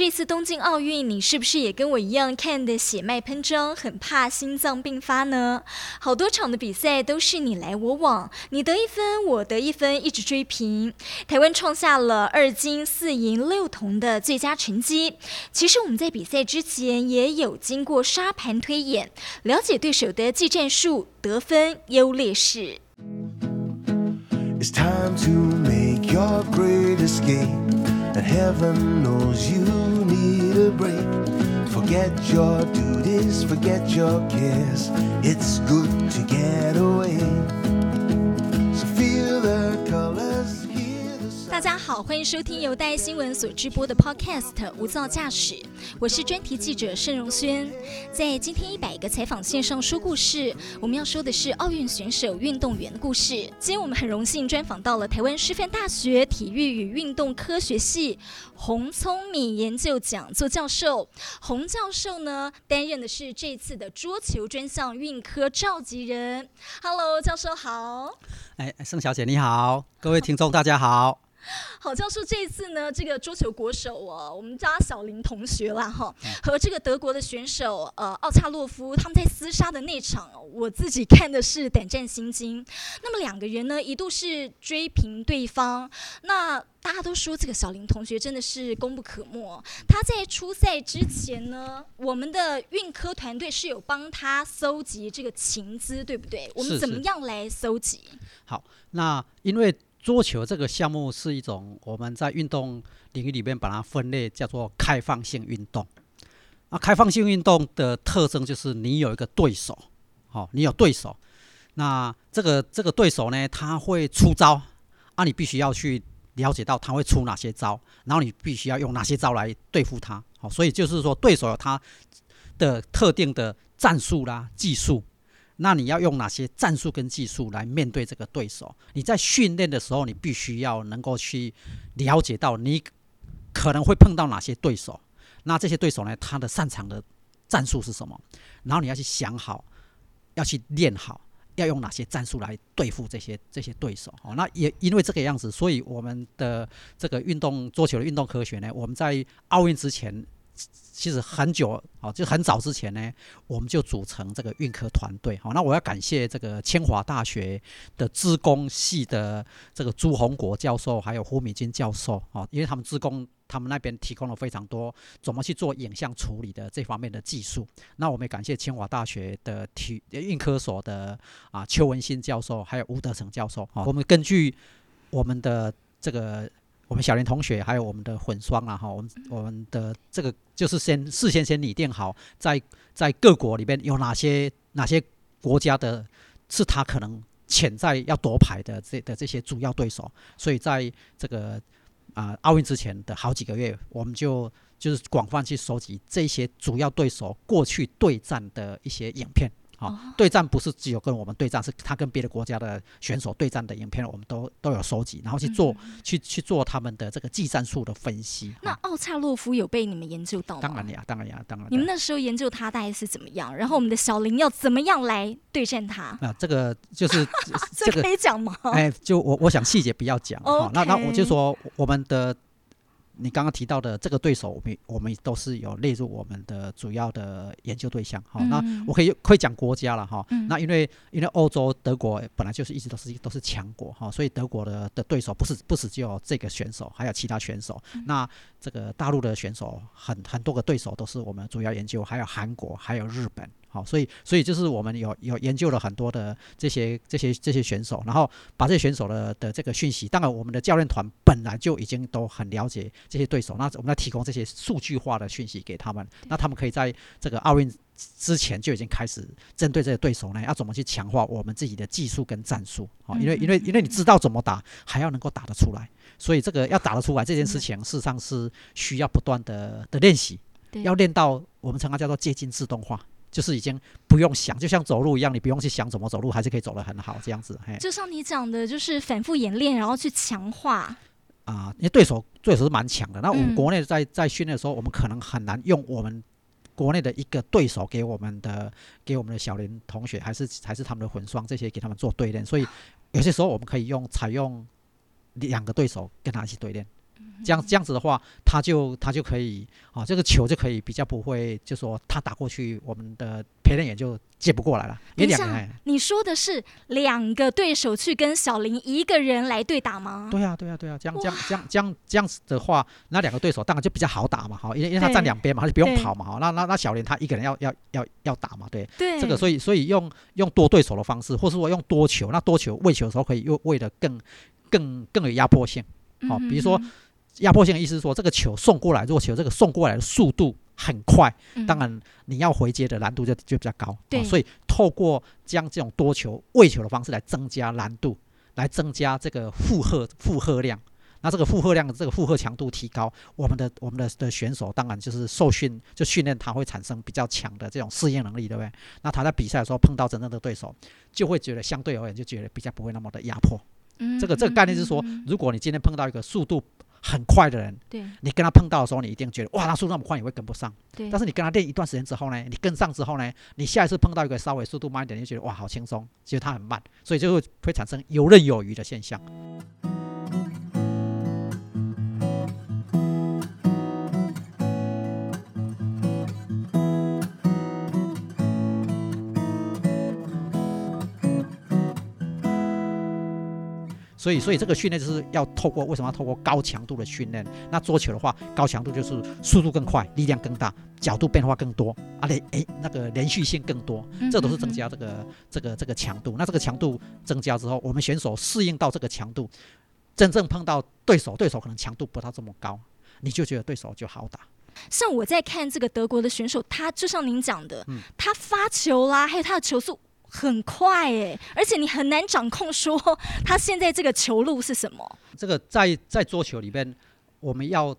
这次东京奥运，你是不是也跟我一样看的血脉喷张，很怕心脏病发呢？好多场的比赛都是你来我往，你得一分，我得一分，一直追平。台湾创下了二金四银六铜的最佳成绩。其实我们在比赛之前也有经过沙盘推演，了解对手的技战术、得分优劣势。It's time to make your great escape. And heaven knows you break. Forget your duties, forget your cares. It's good to get away. 大家好，欢迎收听由大新闻所直播的 Podcast《无噪驾驶》，我是专题记者盛荣轩。在今天一百个采访线上说故事，我们要说的是奥运选手、运动员的故事。今天我们很荣幸专访到了台湾师范大学体育与运动科学系洪聪敏研究讲座教授。洪教授呢，担任的是这次的桌球专项运科召集人。Hello，教授好。哎，盛小姐你好，各位听众大家好。好，教授这一次呢，这个桌球国手哦，我们叫他小林同学啦哈，和这个德国的选手呃奥恰洛夫他们在厮杀的那场，我自己看的是胆战心惊。那么两个人呢，一度是追平对方。那大家都说这个小林同学真的是功不可没。他在初赛之前呢，我们的运科团队是有帮他搜集这个情资，对不对？我们怎么样来搜集？好，那因为桌球这个项目是一种我们在运动领域里面把它分类叫做开放性运动。那开放性运动的特征就是你有一个对手，好、你有对手，那这个这个对手呢，他会出招，啊，你必须要去了解到他会出哪些招，然后你必须要用哪些招来对付他。好、所以就是说对手有他的特定的战术啦、技术，那你要用哪些战术跟技术来面对这个对手？你在训练的时候，你必须要能够去了解到你可能会碰到哪些对手，那这些对手呢，他的擅长的战术是什么？然后你要去想好，要去练好，要用哪些战术来对付这些这些对手。哦，那也因为这个样子，所以我们的这个运动桌球的运动科学呢，我们在奥运之前。其实很久哦，就很早之前呢，我们就组成这个运科团队。好，那我要感谢这个清华大学的资工系的这个朱宏国教授，还有胡敏君教授哦，因为他们资工他们那边提供了非常多怎么去做影像处理的这方面的技术。那我们也感谢清华大学的体运科所的啊邱文新教授，还有吴德成教授。啊，我们根据我们的这个。我们小林同学还有我们的混双啊，哈，我们我们的这个就是先事先先拟定好，在在各国里边有哪些哪些国家的，是他可能潜在要夺牌的这的这些主要对手，所以在这个啊奥运之前的好几个月，我们就就是广泛去收集这些主要对手过去对战的一些影片。好、对战不是只有跟我们对战，是他跟别的国家的选手对战的影片，我们都都有收集，然后去做、去去做他们的这个技战术的分析。那奥恰洛夫有被你们研究到吗？当然呀，当然呀，当然。你们那时候研究他大概是怎么样？然后我们的小林要怎么样来对战他？啊，这个就是 这这个可以讲吗？哎，就我我想细节不要讲哈、那那我就说我们的你刚刚提到的这个对手，我们我们都是有列入我们的主要的研究对象好、那嗯我可以可以讲国家了哈、嗯。那因为因为欧洲德国本来就是一直都是都是强国哈、所以德国的的对手不是不是只有这个选手，还有其他选手。嗯。那这个大陆的选手很很多个对手都是我们主要研究，还有韩国，还有日本好，所以所以就是我们有有研究了很多的这些这些这些选手，然后把这些选手的的这个讯息，当然我们的教练团本来就已经都很了解这些对手，那我们要提供这些数据化的讯息给他们，那他们可以在这个奥运之前就已经开始针对这些对手呢，要怎么去强化我们自己的技术跟战术，好，因为因为因为你知道怎么打，还要能够打得出来，所以这个要打得出来这件事情，事实上是需要不断的的练习。要练到我们称它叫做接近自动化，就是已经不用想，就像走路一样，你不用去想怎么走路，还是可以走得很好这样子。嘿，就像你讲的，就是反复演练，然后去强化。啊，因为对手对手是蛮强的。那我们国内在在训练的时候，我们可能很难用我们国内的一个对手给我们的给我们的小林同学，还是还是他们的混双这些给他们做对练。所以有些时候我们可以用采用两个对手跟他一起对练。这样这样子的话，他就他就可以啊，这个球就可以比较不会，就说他打过去，我们的陪练员就接不过来了。等一下，你说的是两个对手去跟小林一个人来对打吗？对啊，对啊，对啊，这样这样这样这样这样子的话，那两个对手当然就比较好打嘛，哈，因为因为他站两边嘛，他就不用跑嘛，好，那那那小林他一个人要要要要打嘛，对，对，这个所以所以用用多对手的方式，或是说用多球，那多球喂球的时候可以又喂的更更更有压迫性，好，比如说。压迫性的意思是说，这个球送过来，如果球这个送过来的速度很快，当然你要回接的难度就就比较高。对，所以透过将这种多球喂球的方式来增加难度，来增加这个负荷负荷量。那这个负荷量的这个负荷强度提高，我们的我们的的选手当然就是受训就训练，他会产生比较强的这种适应能力，对不对？那他在比赛的时候碰到真正的对手，就会觉得相对而言就觉得比较不会那么的压迫。嗯，这个这个概念是说，如果你今天碰到一个速度。很快的人，对，你跟他碰到的时候，你一定觉得哇，他速度那么快，你会跟不上。对，但是你跟他练一段时间之后呢，你跟上之后呢，你下一次碰到一个稍微速度慢一点，你就觉得哇，好轻松。其实他很慢，所以就会会产生游刃有余的现象。所以，所以这个训练就是要透过为什么要透过高强度的训练？那桌球的话，高强度就是速度更快，力量更大，角度变化更多，而且诶，那个连续性更多，这都是增加这个这个这个强度。那这个强度增加之后，我们选手适应到这个强度，真正碰到对手，对手可能强度不到这么高，你就觉得对手就好打。像我在看这个德国的选手，他就像您讲的，他发球啦，还有他的球速。很快哎，而且你很难掌控，说他现在这个球路是什么？这个在在桌球里边，我们要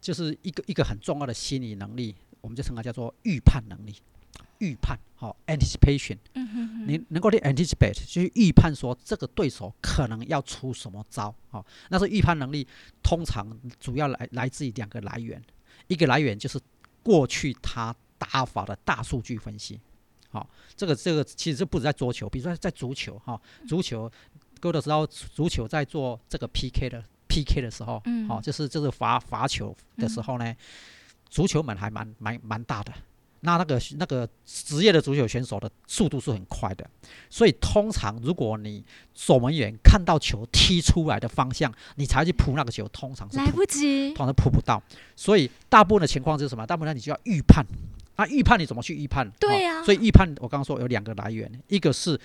就是一个一个很重要的心理能力，我们就称它叫做预判能力。预判好，anticipation。嗯哼哼。你能够去 anticipate，就是预判说这个对手可能要出什么招。好，那是预判能力，通常主要来来自于两个来源，一个来源就是过去他打法的大数据分析。好，这个这个其实不止在桌球，比如说在足球哈，足球，哥的时候，足球在做这个 PK 的 PK 的时候，嗯，好，就是就是罚罚球的时候呢，足球门还蛮蛮蛮大的，那那个那个职业的足球选手的速度是很快的，所以通常如果你守门员看到球踢出来的方向，你才去扑那个球，通常是来不及，通常扑不到，所以大部分的情况是什么？大部分你就要预判。那预判你怎么去预判？对呀，所以预判我刚刚说有两个来源，一个是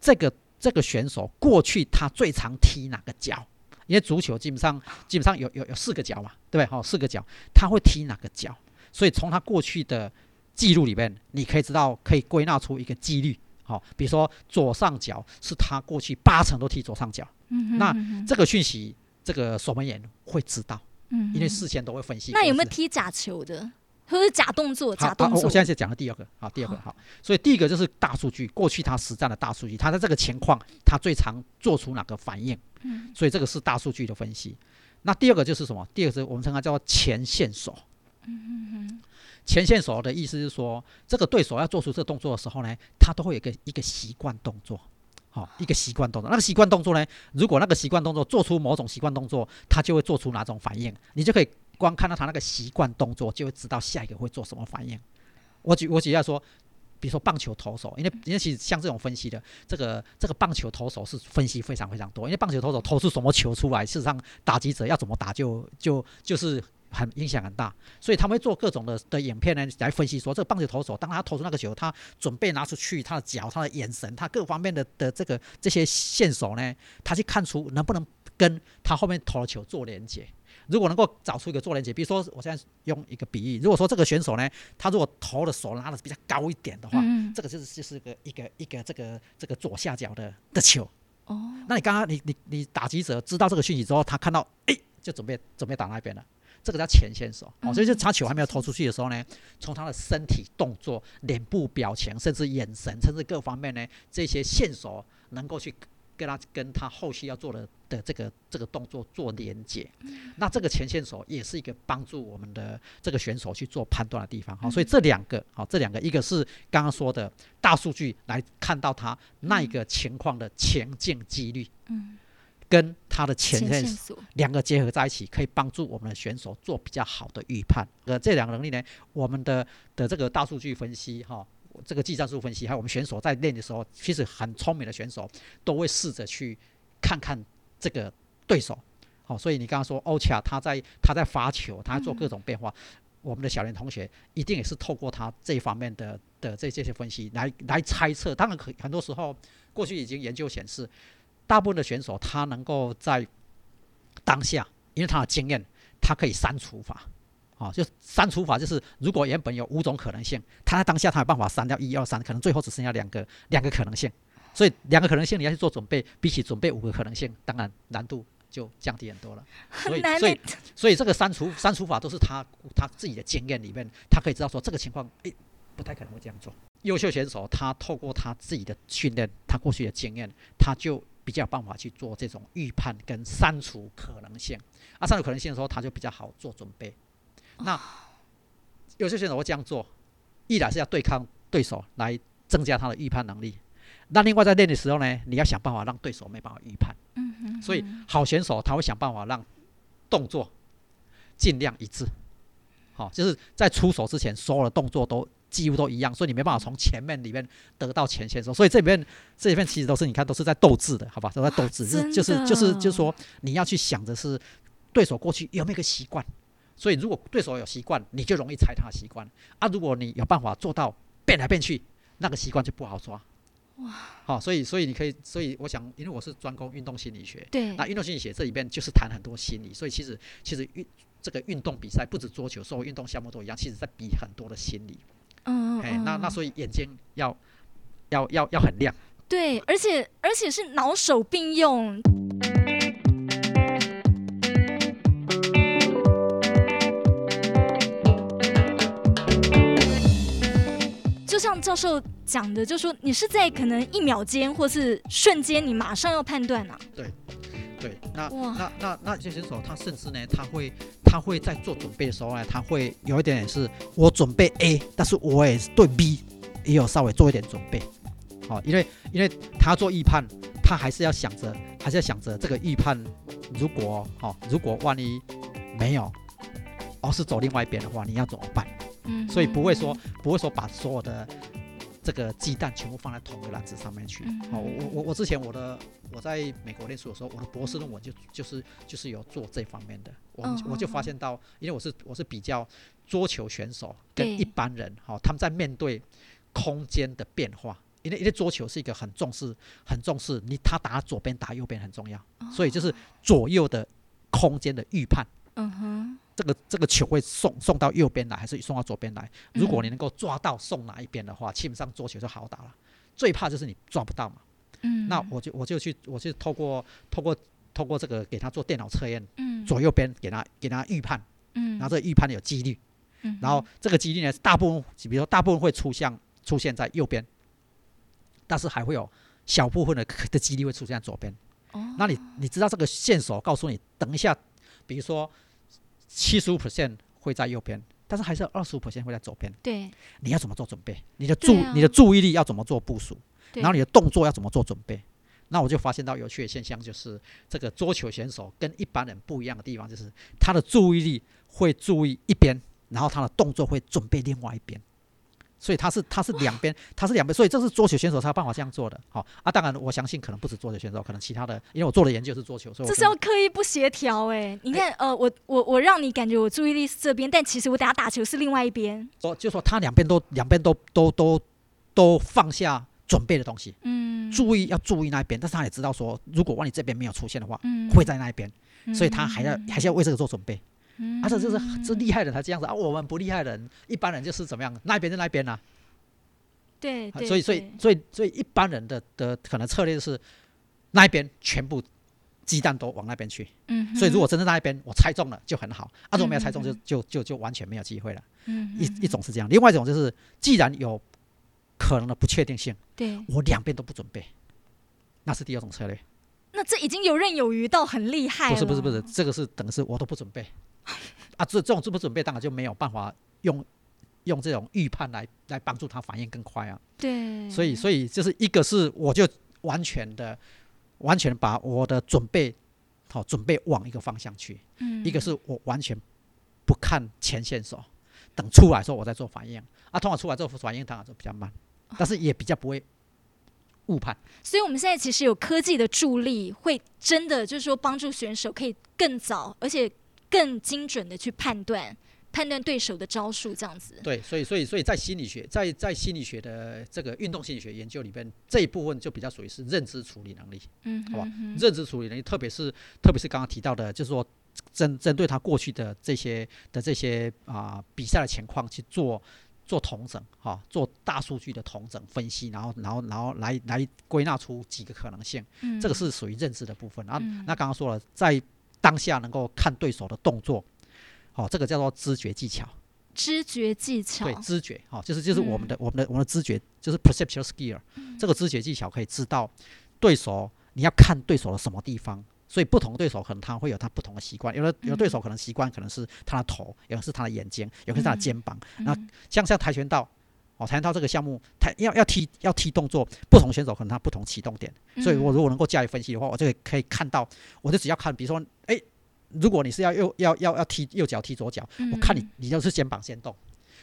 这个这个选手过去他最常踢哪个脚，因为足球基本上基本上有有有四个脚嘛，对不对？好，四个脚他会踢哪个脚？所以从他过去的记录里面，你可以知道可以归纳出一个几率。好，比如说左上角是他过去八成都踢左上角，嗯哼那这个讯息这个守门员会知道，嗯，因为事先都会分析。那有没有踢假球的？或是假动作，假动作。我现在就讲了第二个，好，第二个好。所以第一个就是大数据，过去他实战的大数据，他在这个情况，他最常做出哪个反应？嗯，所以这个是大数据的分析。那第二个就是什么？第二个是我们称它叫做前线手。嗯嗯嗯。前线手的意思是说，这个对手要做出这个动作的时候呢，他都会有一个一个习惯动作，好，一个习惯动作。那个习惯动作呢，如果那个习惯动作做出某种习惯动作，他就会做出哪种反应，你就可以。光看到他那个习惯动作，就会知道下一个会做什么反应。我举我举下说，比如说棒球投手，因为因为其实像这种分析的，这个这个棒球投手是分析非常非常多。因为棒球投手投出什么球出来，事实上打击者要怎么打就就就是很影响很大，所以他们会做各种的的影片呢，来分析说这个棒球投手，当他投出那个球，他准备拿出去，他的脚、他的眼神、他各方面的的这个这些线索呢，他去看出能不能跟他后面投的球做连接。如果能够找出一个做连接，比如说我现在用一个比喻，如果说这个选手呢，他如果投的手拉的比较高一点的话，嗯这个就是就是个一个一个这个这个左下角的的球。哦，那你刚刚你你你打击者知道这个讯息之后，他看到哎，就准备准备打那边了。这个叫前线手哦，所以就他球还没有投出去的时候呢，从他的身体动作、脸部表情，甚至眼神，甚至各方面呢，这些线索能够去跟他跟他后续要做的的这个这个动作做连接。那这个前线手也是一个帮助我们的这个选手去做判断的地方。好，所以这两个好，这两个一个是刚刚说的大数据来看到他那一个情况的前进几率，嗯，跟他的前前线线索，两个结合在一起，可以帮助我们的选手做比较好的预判。呃，这两个能力呢，我们的的这个大数据分析哈，这个技战术分析，还有我们选手在练的时候，其实很聪明的选手都会试着去看看这个对手。好、所以你刚刚说欧恰他在他在发球，他做各种变化。我们的小林同学一定也是透过他这一方面的的这这些分析来来猜测。当然可很多时候，过去已经研究显示，大部分的选手他能够在当下，因为他的经验，他可以删除法，啊，就删除法就是如果原本有五种可能性，他在当下他有办法删掉一二三，可能最后只剩下两个两个可能性，所以两个可能性你要去做准备，比起准备五个可能性，当然难度就降低很多了。所以所以所以这个删除删除法都是他他自己的经验里面，他可以知道说这个情况，诶，不太可能会这样做。优秀选手他透过他自己的训练，他过去的经验，他就比较有办法去做这种预判跟删除可能性。啊，删除可能性的时候，他就比较好做准备。那有些选手会这样做，一来是要对抗对手，来增加他的预判能力。那另外在练的时候呢，你要想办法让对手没办法预判。嗯哼，所以好选手他会想办法让动作尽量一致，好、就是在出手之前所有的动作都几乎都一样，所以你没办法从前面里面得到前线手。所以这里面这里面其实都是你看都是在斗智的，好吧？都在斗智，就是就是就是说你要去想的是对手过去有没有一个习惯，所以如果对手有习惯，你就容易猜他的习惯啊。如果你有办法做到变来变去，那个习惯就不好抓。哇，好，所以所以你可以，所以我想，因为我是专攻运动心理学，对，那运动心理学这里边就是谈很多心理，所以其实其实运这个运动比赛不止桌球，所有运动项目都一样，其实在比很多的心理。嗯，哎、那那嗯所以眼睛要要要要很亮。对，而且而且是脑手并用。就像教授讲的，就说你是在可能一秒间或是瞬间，你马上要判断啊。对，对那哇那那那有些选手他甚至呢，他会他会在做准备的时候呢，他会有一点点是我准备 A，但是我也是对 B 也有稍微做一点准备。好、因为因为他做预判，他还是要想着，还是要想着这个预判，如果哦，如果万一没有，哦是走另外一边的话，你要怎么办？嗯，所以不会说不会说把所有的这个鸡蛋全部放在同一个篮子上面去。嗯。好、我我我之前我的我在美国念书的时候，我的博士论文就就是就是有做这方面的，我我就发现到，因为我是我是比较桌球选手跟一般人，好、他们在面对空间的变化。因为因为桌球是一个很重视很重视你他打左边打右边很重要，所以就是左右的空间的预判。嗯哼，这个这个球会送送到右边来，还是送到左边来？如果嗯你能够抓到送哪一边的话，基本上桌球就好打了。最怕就是你抓不到嘛。嗯，那我就我就去我就透过透过透过这个给他做电脑测验，嗯左右边给他给他预判，嗯，然后这个预判有几率，嗯然后这个几率呢，大部分比如说大部分会出现出现在右边，但是还会有小部分的的几率会出现在左边。哦那你你知道这个线索告诉你，等一下，比如说七十五 percent 会在右边，但是还是二十五 percent 会在左边，对你要怎么做准备？你的注、啊你的注意力要怎么做部署？然后你的动作要怎么做准备？那我就发现到有趣的现象，就是这个桌球选手跟一般人不一样的地方，就是他的注意力会注意一边，然后他的动作会准备另外一边。所以他是他是两边，他是两边，所以这是桌球选手才有办法这样做的。好啊，当然我相信可能不止桌球选手，可能其他的，因为我做的研究是桌球，所以这是要刻意不协调哎。你看，呃，我我我让你感觉我注意力是这边，但其实我等下打球是另外一边。说就说他两边都两边都都都都放下准备的东西，嗯，注意要注意那一边，但是他也知道说，如果万一这边没有出现的话，嗯会在那一边，所以他还要还是要为这个做准备。嗯啊，这就是这厉害的人才这样子啊，我们不厉害的人，一般人就是怎么样，那一边就那一边啊。对对，所以所以所以所以一般人的的可能策略是那一边全部鸡蛋都往那边去。嗯，所以如果真的那一边我猜中了就很好，啊，如果没有猜中就嗯就就就完全没有机会了。嗯一一种是这样，另外一种就是既然有可能的不确定性，对，我两边都不准备，那是第二种策略。那这已经游刃有余到很厉害了。不是不是不是，这个是等于是我都不准备啊，这这种不准备当然就没有办法用用这种预判来来帮助他反应更快啊。对，所以所以就是一个是我就完全的完全把我的准备好、准备往一个方向去，嗯一个是我完全不看前线手，等出来的时候我再做反应啊，通常出来之后反应当然就比较慢，但是也比较不会误判。所以我们现在其实有科技的助力，会真的就是说帮助选手可以更早而且更精准的去判断判断对手的招数，这样子。对，所以所以所以在心理学，在在心理学的这个运动心理学研究里边，这一部分就比较属于是认知处理能力，嗯哼，好吧认知处理能力，特别是特别是刚刚提到的，就是说针针对他过去的这些的这些啊、比赛的情况去做做统整，哈、做大数据的统整分析，然后然后然后来来归纳出几个可能性，嗯这个是属于认知的部分。然后、嗯那刚刚说了，在当下能够看对手的动作，哦、这个叫做知觉技巧。知觉技巧。对，知觉，哦、就是就是我们嗯。的、我们的我们的知觉，就是 perceptual skill，、这个知觉技巧可以知道对手你要看对手的什么地方，所以不同对手可能他会有他不同的习惯，有的有的对手可能习惯可能是他的头，有的是他的眼睛，有的是他的肩膀。那嗯。像像跆拳道，哦，跆拳道这个项目，他要要踢要踢动作，不同选手可能他不同启动点，所以嗯我如果能够加以分析的话，我就可以看到，我就只要看，比如说，哎，如果你是要右要要要踢右脚踢左脚，我看你嗯你就是肩膀先动，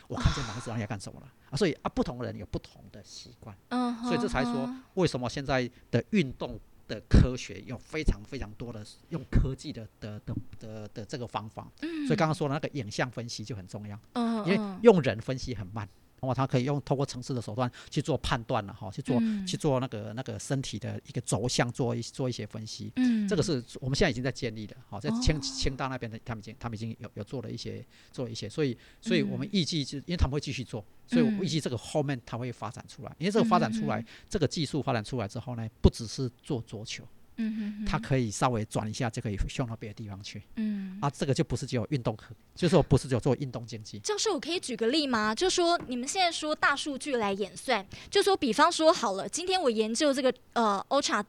我看肩膀就知道你要干什么了啊。所以啊，不同的人有不同的习惯，嗯哼，所以这才说为什么现在的运动的科学有非常非常多的用科技的的的的的这个方法。嗯所以刚刚说的那个影像分析就很重要，嗯因为用人分析很慢。哦，他可以用透过城市的手段去做判断了哈，去做、嗯。去做那个那个身体的一个轴向做一做一些分析。嗯。这个是我们现在已经在建立的，好，在清哦清大那边的，他们已经他们已经有有做了一些做了一些，所以所以我们嗯预计就因为他们会继续做，所以我嗯。预计这个后面它会发展出来，因为这个发展出来，嗯。这个技术发展出来之后呢，不只是做桌球，嗯哼哼它可以稍微转一下就可以送到别的地方去。嗯。啊，这个就不是只有运动课，就是我不是只有做运动竞技，教授，我可以举个例吗？就说你们现在说大数据来演算，就说比方说好了，今天我研究这个呃 Ultra。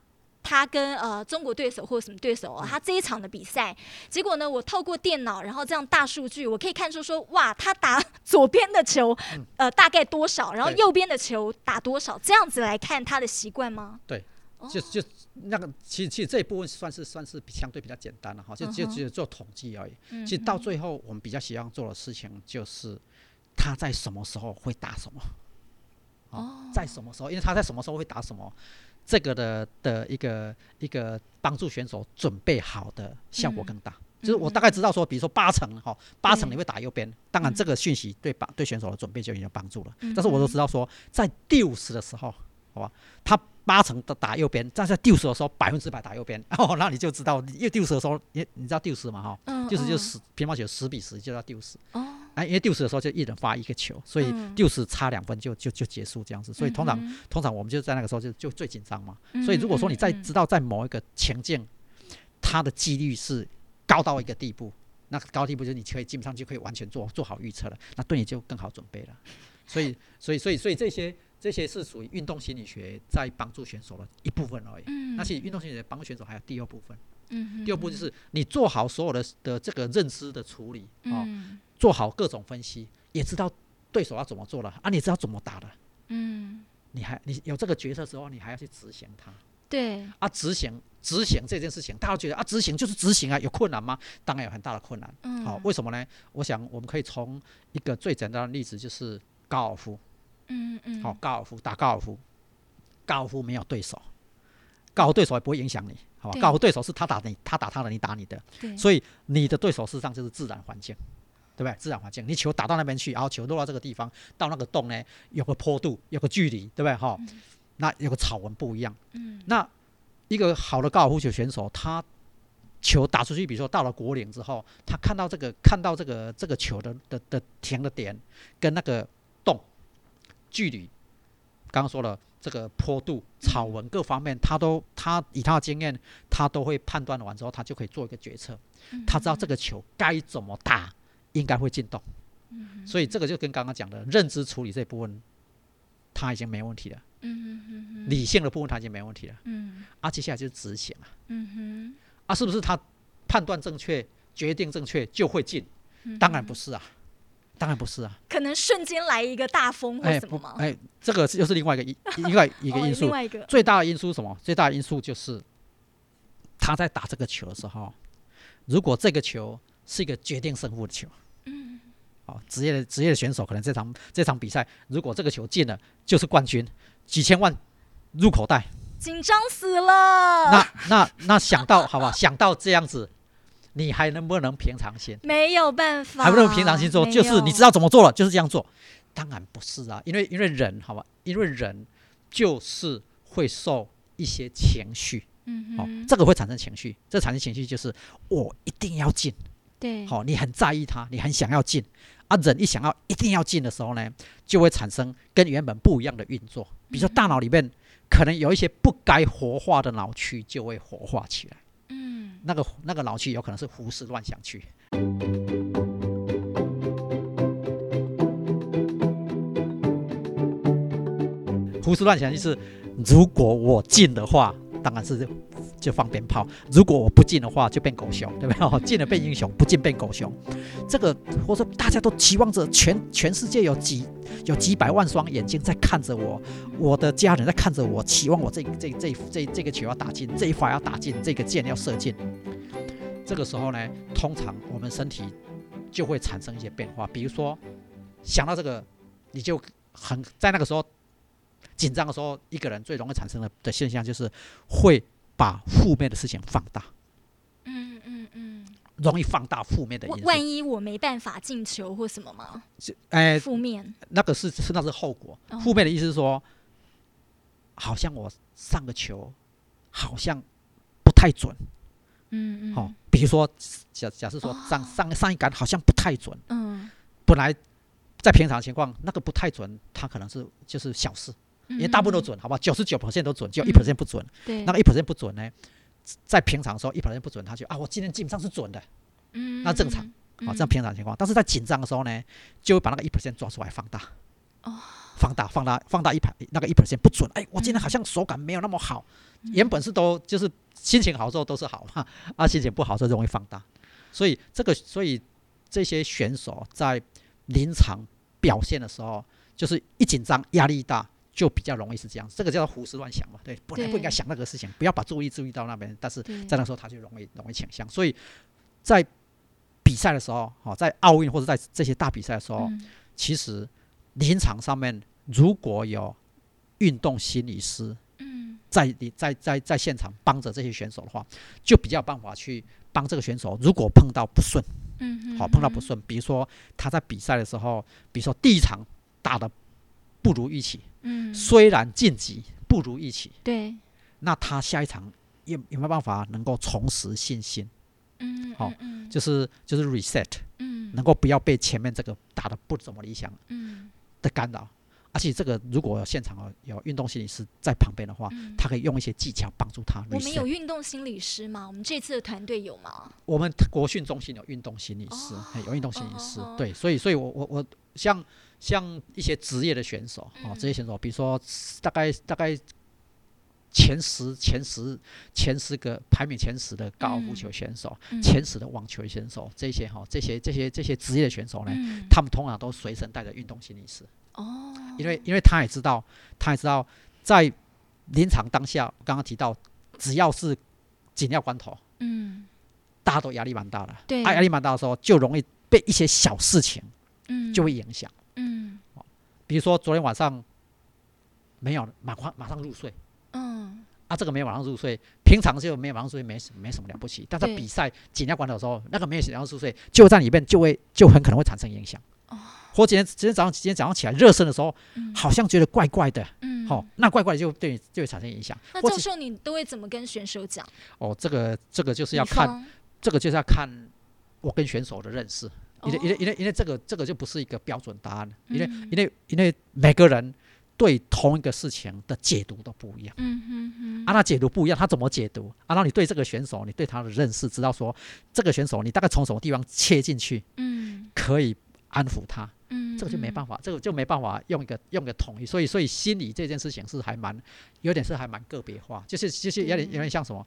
他跟呃中国对手或者什么对手哦，他这一场的比赛，结果呢，我透过电脑，然后这样大数据，我可以看出说，哇，他打左边的球，呃，大概多少，然后右边的球打多少，这样子来看他的习惯吗？对。哦，就就那个其实其实这一部分算是算是比相对比较简单了哈，就就只有做统计而已。嗯其实到最后，我们比较希望做的事情就是他在什么时候会打什么，哦，在什么时候，因为他在什么时候会打什么，这个的的一个一个帮助选手准备好的效果更大。就是我大概知道说，比如说八成哈，八成你会打右边，当然这个讯息对帮对选手的准备就已经有帮助了。但是我都知道说，在第五十的时候，好吧，他八成的打右边，但是在 deuce 的时候百分之百打右边，哦，那你就知道，因为 deuce 的时候，你你知道 deuce 嘛哈，嗯嗯就是就十乒乓球十比十就叫 deuce。哦，哎，因为 deuce 的时候就一人发一个球，所以嗯 deuce 差两分就就就结束这样子。所以通常、嗯通常我们就在那个时候就就最紧张嘛。嗯所以如果说你在知道在某一个情境，它的几率是高到一个地步，那高的地步就是你可以基本上就可以完全做做好预测了，那对你就更好准备了。所以所以所以所以这些这些是属于运动心理学在帮助选手的一部分而已。嗯那其实运动心理学帮助选手还有第二部分，嗯哼第二步就是你做好所有的的这个认知的处理啊、做好各种分析，也知道对手要怎么做了啊，你知道怎么打的，嗯，你还你有这个决策之后，你还要去执行它对，啊，执行执行这件事情，大家都觉得啊，执行就是执行啊，有困难吗？当然有很大的困难。嗯，好、为什么呢？我想我们可以从一个最简单的例子，就是高尔夫。嗯嗯，好、高尔夫打高尔夫，高尔夫没有对手，高尔夫对手也不会影响你，好吧？高尔夫对手是他打你，他打他的，你打你的，对，所以你的对手事实上就是自然环境，对不对？自然环境，你球打到那边去，然后球落到这个地方，到那个洞呢，有个坡度，有个距离，对不对？哈、那有个草纹不一样。嗯那一个好的高尔夫球选手，他球打出去，比如说到了果岭之后，他看到这个看到这个这个球的的的停的点跟那个洞距离，刚刚说了这个坡度、草纹各方面，他都他以他的经验，他都会判断完之后，他就可以做一个决策。他知道这个球该怎么打，应该会进洞。所以这个就跟刚刚讲的认知处理这部分，他已经没问题了。理性的部分他已经没问题了。嗯啊，接下来就是执行了。嗯啊，是不是他判断正确、决定正确就会进？哼，当然不是啊，当然不是啊。可能瞬间来一个大风或哎不什么吗？哎，这个又是另外一个因 另外一个哦因素另。外一个，最大的因素是什么？最大的因素就是他在打这个球的时候，如果这个球是一个决定胜负的球，嗯，哦，职业的职业的选手可能这场这场比赛，如果这个球进了，就是冠军，几千万入口袋。紧张死了。那那那想到好吧，想到这样子，你还能不能平常心？没有办法，还不能平常心做，就是你知道怎么做了，就是这样做。当然不是啊，因为因为人好吧，因为人就是会受一些情绪，哦嗯哼，，这个会产生情绪，这产生情绪就是我一定要进，对，好、你很在意他，你很想要进。啊。人一想要一定要进的时候呢，就会产生跟原本不一样的运作，比如说大脑里面可能有一些不该活化的脑区就会活化起来，嗯那个那个老区有可能是胡思乱想区。胡思乱想就是，如果我进的话，当然是就放鞭炮；如果我不进的话，就变狗熊，对不对？进了变英雄，不进变狗熊。这个或者说大家都期望着全全世界有几有几百万双眼睛在看着我，我的家人在看着我，期望我这这这这这个球要打进，这一发要打进，这个箭要射进。这个时候呢，通常我们身体就会产生一些变化，比如说想到这个，你就很在那个时候紧张的时候，一个人最容易产生的的现象就是会把负面的事情放大，嗯嗯嗯，容易放大负面的因素。万万一我没办法进球或什么吗？哎，负面，那个是是那是后果。哦。负面的意思是说，好像我上个球好像不太准，嗯嗯，好、比如说假假设说上上上一杆好像不太准，嗯，本来在平常情况那个不太准，它可能是就是小事，因为大部分都准，好吧，九十九都准，只有一 percent 不准。对，那个一 percent 不准呢，在平常的时候一 percent 不准，他就啊，我今天基本上是准的，嗯那正常，啊，这样平常情况。但是在紧张的时候呢，就会把那个一 percent 抓出来放大，哦，放大放大放大一排那个一 percent 不准，哎，我今天好像手感没有那么好，原本是都就是心情好的时候都是好嘛，啊，心情不好的时候容易放大，所以这个所以这些选手在临场表现的时候，就是一紧张压力大。就比较容易是这样，这个叫做胡思乱想嘛，对，本来不应该想那个事情，不要把注意注意到那边，但是对。在那时候他就容易容易倾向，所以在比赛的时候，哦，在奥运或者在这些大比赛的时候，嗯。其实临场上面如果有运动心理师嗯。在你在在在现场帮着这些选手的话，就比较有办法去帮这个选手。如果碰到不顺，嗯，好碰到不顺，比如说他在比赛的时候，比如说第一场打的不如预期，嗯，虽然晋级不如预期，对，那他下一场有有没有办法能够重拾信心？嗯，好嗯，就是就是 reset，嗯，能够不要被前面这个打的不怎么理想嗯，的干扰。而且这个如果现场有有运动心理师在旁边的话，嗯他可以用一些技巧帮助他我们有。运动心理师吗？我们这次的团队有吗？我们国训中心有运动心理师，嘿有运动心理师对，所以所以我我我像像一些职业的选手哦，嗯。职业选手，比如说大概大概前十前十前十个排名前十的高尔夫球选手，嗯。前十的网球选手，这些哈这些这些这些职业的选手呢，嗯，他们通常都随身带着运动心理师，哦，因为因为他也知道，他也知道在临场当下，刚刚提到，只要是紧要关头，嗯。大家都压力蛮大的，对。啊，压力蛮大的时候，就容易被一些小事情嗯，就会影响。嗯比如说昨天晚上没有马上马上入睡嗯，啊，这个没有马上入睡，平常就没有马上入睡没什没什么了不起，但在比赛紧要关头的时候，那个没有马上入睡，就在里面就会就很可能会产生影响。哦或今天今天早上今天早上起来热身的时候，嗯好像觉得怪怪的，嗯，好、那怪怪的就对你就会产生影响。那教授，你都会怎么跟选手讲？哦，这个这个就是要看，这个就是要看我跟选手的认识，因为因为哦。因为因为这个这个就不是一个标准答案，因为嗯因为因为每个人对同一个事情的解读都不一样。嗯哼哼，啊，那解读不一样，他怎么解读？啊，那你对这个选手，你对他的认识，知道说这个选手你大概从什么地方切进去，嗯。可以安抚他，嗯，这个就没。办法，这个就没办法用一个用一个统一，所以所以心理这件事情是还蛮有点是还蛮个别化，就是就是有点有点像什么，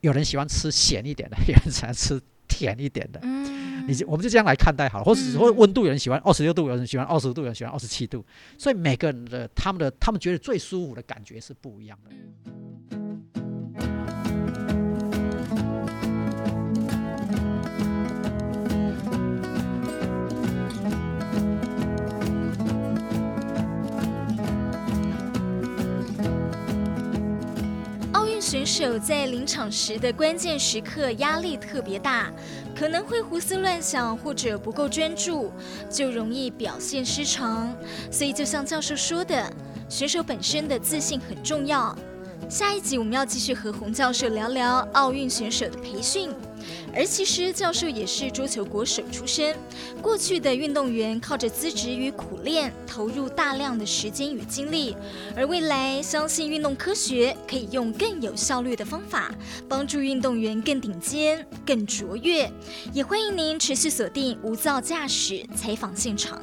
有人喜欢吃咸一点的，有人喜欢吃甜一点的，嗯，你就我们就这样来看待好了，或者嗯。或者温度有人喜欢二十六度，有人喜欢二十度，有人喜欢二十七度，所以每个人的他们的他们觉得最舒服的感觉是不一样的。选手在临场时的关键时刻压力特别大，可能会胡思乱想或者不够专注，就容易表现失常。所以，就像教授说的，选手本身的自信很重要。下一集我们要继续和洪教授聊聊奥运选手的培训。而其实教授也是桌球国手出身，过去的运动员靠着资质与苦练，投入大量的时间与精力，而未来相信运动科学可以用更有效率的方法，帮助运动员更顶尖、更卓越。也欢迎您持续锁定无噪驾驶采访现场。